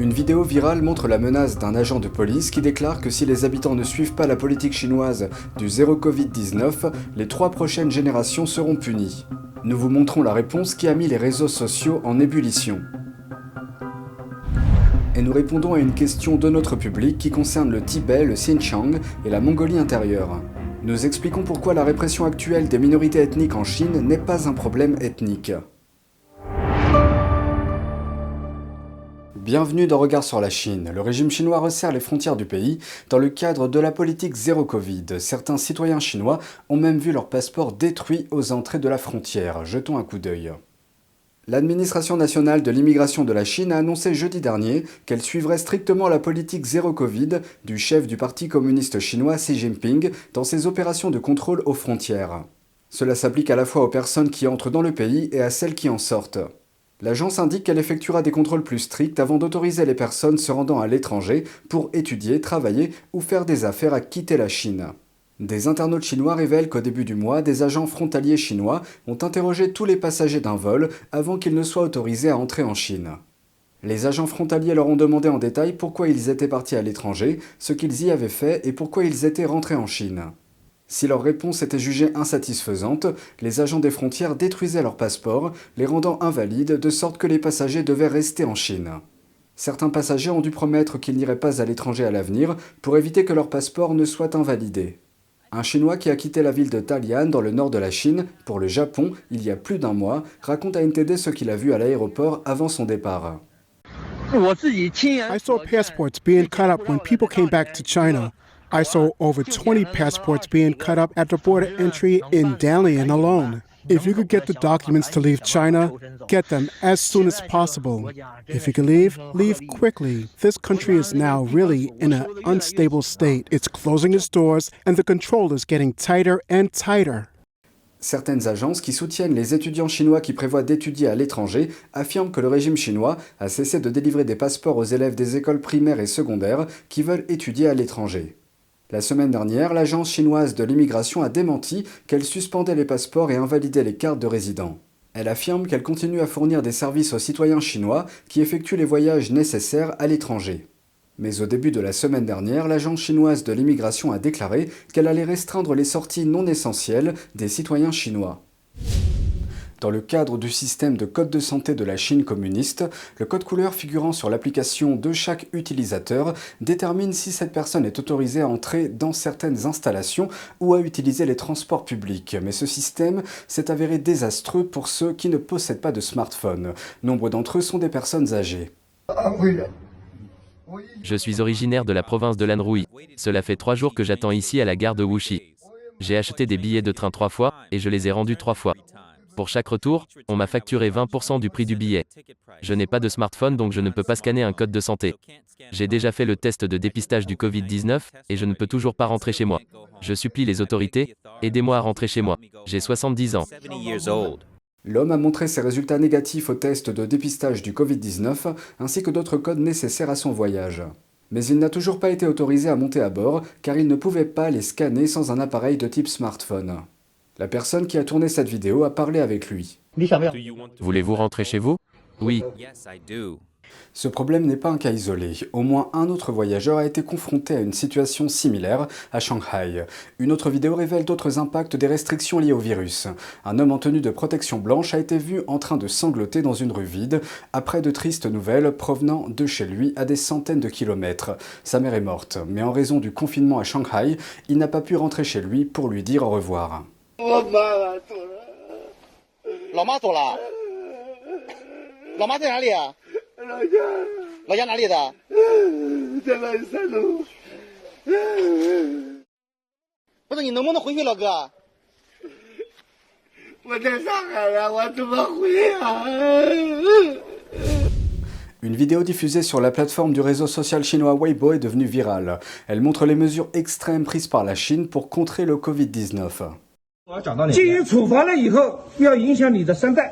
Une vidéo virale montre la menace d'un agent de police qui déclare que si les habitants ne suivent pas la politique chinoise du zéro Covid-19, les trois prochaines générations seront punies. Nous vous montrons la réponse qui a mis les réseaux sociaux en ébullition. Et nous répondons à une question de notre public qui concerne le Tibet, le Xinjiang et la Mongolie intérieure. Nous expliquons pourquoi la répression actuelle des minorités ethniques en Chine n'est pas un problème ethnique. Bienvenue dans Regard sur la Chine. Le régime chinois resserre les frontières du pays dans le cadre de la politique zéro Covid. Certains citoyens chinois ont même vu leur passeport détruit aux entrées de la frontière. Jetons un coup d'œil. L'administration nationale de l'immigration de la Chine a annoncé jeudi dernier qu'elle suivrait strictement la politique zéro Covid du chef du Parti communiste chinois Xi Jinping dans ses opérations de contrôle aux frontières. Cela s'applique à la fois aux personnes qui entrent dans le pays et à celles qui en sortent. L'agence indique qu'elle effectuera des contrôles plus stricts avant d'autoriser les personnes se rendant à l'étranger pour étudier, travailler ou faire des affaires à quitter la Chine. Des internautes chinois révèlent qu'au début du mois, des agents frontaliers chinois ont interrogé tous les passagers d'un vol avant qu'ils ne soient autorisés à entrer en Chine. Les agents frontaliers leur ont demandé en détail pourquoi ils étaient partis à l'étranger, ce qu'ils y avaient fait et pourquoi ils étaient rentrés en Chine. Si leur réponse était jugée insatisfaisante, les agents des frontières détruisaient leurs passeports, les rendant invalides de sorte que les passagers devaient rester en Chine. Certains passagers ont dû promettre qu'ils n'iraient pas à l'étranger à l'avenir pour éviter que leur passeport ne soit invalidé. Un Chinois qui a quitté la ville de Dalian dans le nord de la Chine pour le Japon il y a plus d'un mois raconte à NTD ce qu'il a vu à l'aéroport avant son départ. I saw passports being cut up when people came back to China. I saw over 20 passports being cut up at the border entry in Dalian alone. If you could get the documents to leave China, get them as soon as possible. If you can leave, leave quickly. This country is now really in an unstable state. It's closing its doors and the control is getting tighter and tighter. Certaines agences qui soutiennent les étudiants chinois qui prévoient d'étudier à l'étranger affirment que le régime chinois a cessé de délivrer des passeports aux élèves des écoles primaires et secondaires qui veulent étudier à l'étranger. La semaine dernière, l'agence chinoise de l'immigration a démenti qu'elle suspendait les passeports et invalidait les cartes de résidents. Elle affirme qu'elle continue à fournir des services aux citoyens chinois qui effectuent les voyages nécessaires à l'étranger. Mais au début de la semaine dernière, l'agence chinoise de l'immigration a déclaré qu'elle allait restreindre les sorties non essentielles des citoyens chinois. Dans le cadre du système de code de santé de la Chine communiste, le code couleur figurant sur l'application de chaque utilisateur détermine si cette personne est autorisée à entrer dans certaines installations ou à utiliser les transports publics. Mais ce système s'est avéré désastreux pour ceux qui ne possèdent pas de smartphone. Nombre d'entre eux sont des personnes âgées. Je suis originaire de la province de l'Anhui. Cela fait trois jours que j'attends ici à la gare de Wuxi. J'ai acheté des billets de train trois fois et je les ai rendus trois fois. Pour chaque retour, on m'a facturé 20% du prix du billet. Je n'ai pas de smartphone donc je ne peux pas scanner un code de santé. J'ai déjà fait le test de dépistage du Covid-19 et je ne peux toujours pas rentrer chez moi. Je supplie les autorités, aidez-moi à rentrer chez moi. J'ai 70 ans. L'homme a montré ses résultats négatifs au test de dépistage du Covid-19 ainsi que d'autres codes nécessaires à son voyage. Mais il n'a toujours pas été autorisé à monter à bord car il ne pouvait pas les scanner sans un appareil de type smartphone. La personne qui a tourné cette vidéo a parlé avec lui. Voulez-vous rentrer chez vous? Oui. Ce problème n'est pas un cas isolé. Au moins un autre voyageur a été confronté à une situation similaire à Shanghai. Une autre vidéo révèle d'autres impacts des restrictions liées au virus. Un homme en tenue de protection blanche a été vu en train de sangloter dans une rue vide après de tristes nouvelles provenant de chez lui à des centaines de kilomètres. Sa mère est morte, mais en raison du confinement à Shanghai, il n'a pas pu rentrer chez lui pour lui dire au revoir. 我妈妈走了，老妈走了，老妈在哪里啊？老家老家哪里的？在万山路。不是你能不能回去，老哥？我在上海呀，我怎么回啊？ Une vidéo diffusée sur la plateforme du réseau social chinois Weibo est devenue virale. Elle montre les mesures extrêmes prises par la Chine pour contrer le Covid-19. 基于处罚了以后，要影响你的三代，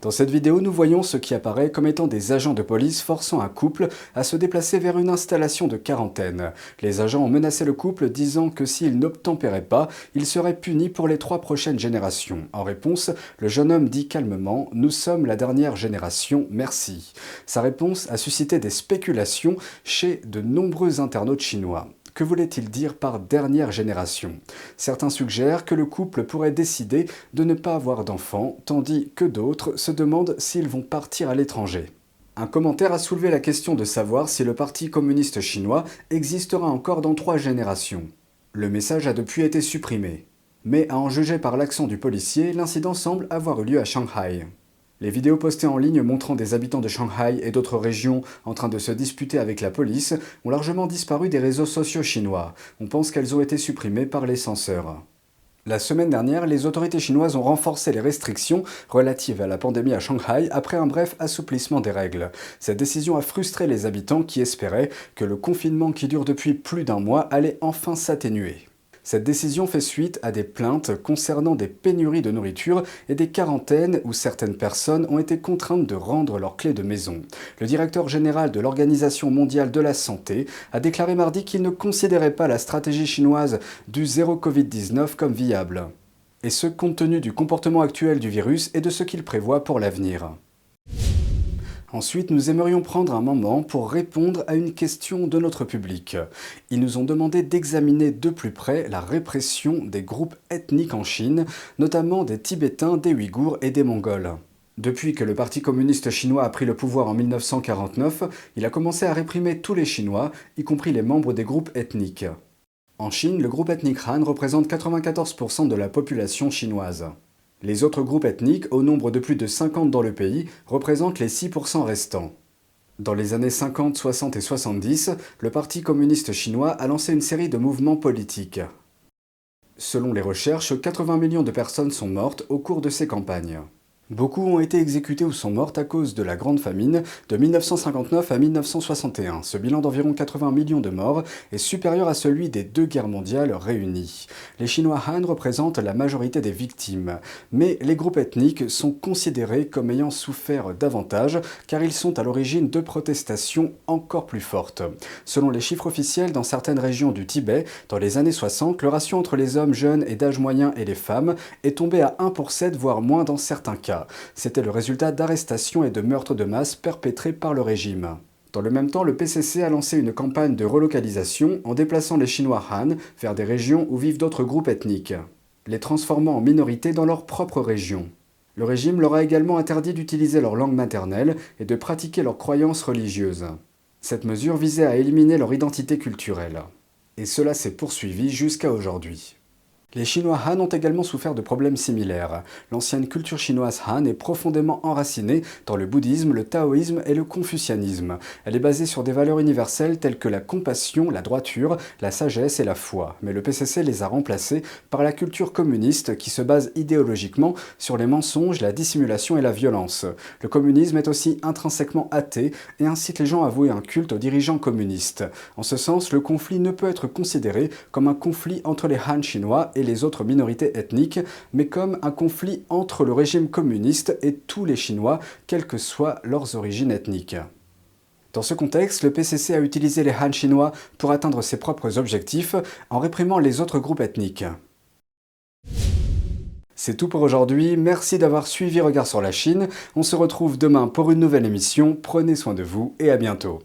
Dans cette vidéo, nous voyons ce qui apparaît comme étant des agents de police forçant un couple à se déplacer vers une installation de quarantaine. Les agents ont menacé le couple disant que s'il n'obtempérait pas, il serait puni pour les trois prochaines générations. En réponse, le jeune homme dit calmement « Nous sommes la dernière génération, merci ». Sa réponse a suscité des spéculations chez de nombreux internautes chinois. Que voulait-il dire par dernière génération? Certains suggèrent que le couple pourrait décider de ne pas avoir d'enfants, tandis que d'autres se demandent s'ils vont partir à l'étranger. Un commentaire a soulevé la question de savoir si le Parti communiste chinois existera encore dans trois générations. Le message a depuis été supprimé. Mais à en juger par l'accent du policier, l'incident semble avoir eu lieu à Shanghai. Les vidéos postées en ligne montrant des habitants de Shanghai et d'autres régions en train de se disputer avec la police ont largement disparu des réseaux sociaux chinois. On pense qu'elles ont été supprimées par les censeurs. La semaine dernière, les autorités chinoises ont renforcé les restrictions relatives à la pandémie à Shanghai après un bref assouplissement des règles. Cette décision a frustré les habitants qui espéraient que le confinement qui dure depuis plus d'un mois allait enfin s'atténuer. Cette décision fait suite à des plaintes concernant des pénuries de nourriture et des quarantaines où certaines personnes ont été contraintes de rendre leurs clés de maison. Le directeur général de l'Organisation mondiale de la santé a déclaré mardi qu'il ne considérait pas la stratégie chinoise du zéro Covid-19 comme viable. Et ce compte tenu du comportement actuel du virus et de ce qu'il prévoit pour l'avenir. Ensuite, nous aimerions prendre un moment pour répondre à une question de notre public. Ils nous ont demandé d'examiner de plus près la répression des groupes ethniques en Chine, notamment des Tibétains, des Ouïghours et des Mongols. Depuis que le Parti communiste chinois a pris le pouvoir en 1949, il a commencé à réprimer tous les Chinois, y compris les membres des groupes ethniques. En Chine, le groupe ethnique Han représente 94% de la population chinoise. Les autres groupes ethniques, au nombre de plus de 50 dans le pays, représentent les 6% restants. Dans les années 50, 60 et 70, le Parti communiste chinois a lancé une série de mouvements politiques. Selon les recherches, 80 millions de personnes sont mortes au cours de ces campagnes. Beaucoup ont été exécutés ou sont mortes à cause de la Grande Famine de 1959 à 1961. Ce bilan d'environ 80 millions de morts est supérieur à celui des deux guerres mondiales réunies. Les Chinois Han représentent la majorité des victimes, mais les groupes ethniques sont considérés comme ayant souffert davantage car ils sont à l'origine de protestations encore plus fortes. Selon les chiffres officiels, dans certaines régions du Tibet, dans les années 60, le ratio entre les hommes jeunes et d'âge moyen et les femmes est tombé à 1 pour 7, voire moins dans certains cas. C'était le résultat d'arrestations et de meurtres de masse perpétrés par le régime. Dans le même temps, le PCC a lancé une campagne de relocalisation en déplaçant les Chinois Han vers des régions où vivent d'autres groupes ethniques, les transformant en minorités dans leur propre région. Le régime leur a également interdit d'utiliser leur langue maternelle et de pratiquer leurs croyances religieuses. Cette mesure visait à éliminer leur identité culturelle. Et cela s'est poursuivi jusqu'à aujourd'hui. Les Chinois Han ont également souffert de problèmes similaires. L'ancienne culture chinoise Han est profondément enracinée dans le bouddhisme, le taoïsme et le confucianisme. Elle est basée sur des valeurs universelles telles que la compassion, la droiture, la sagesse et la foi. Mais le PCC les a remplacées par la culture communiste qui se base idéologiquement sur les mensonges, la dissimulation et la violence. Le communisme est aussi intrinsèquement athée et incite les gens à vouer un culte aux dirigeants communistes. En ce sens, le conflit ne peut être considéré comme un conflit entre les Han chinois et les autres minorités ethniques, mais comme un conflit entre le régime communiste et tous les Chinois, quelles que soient leurs origines ethniques. Dans ce contexte, le PCC a utilisé les Han chinois pour atteindre ses propres objectifs en réprimant les autres groupes ethniques. C'est tout pour aujourd'hui, merci d'avoir suivi Regard sur la Chine, on se retrouve demain pour une nouvelle émission, prenez soin de vous et à bientôt.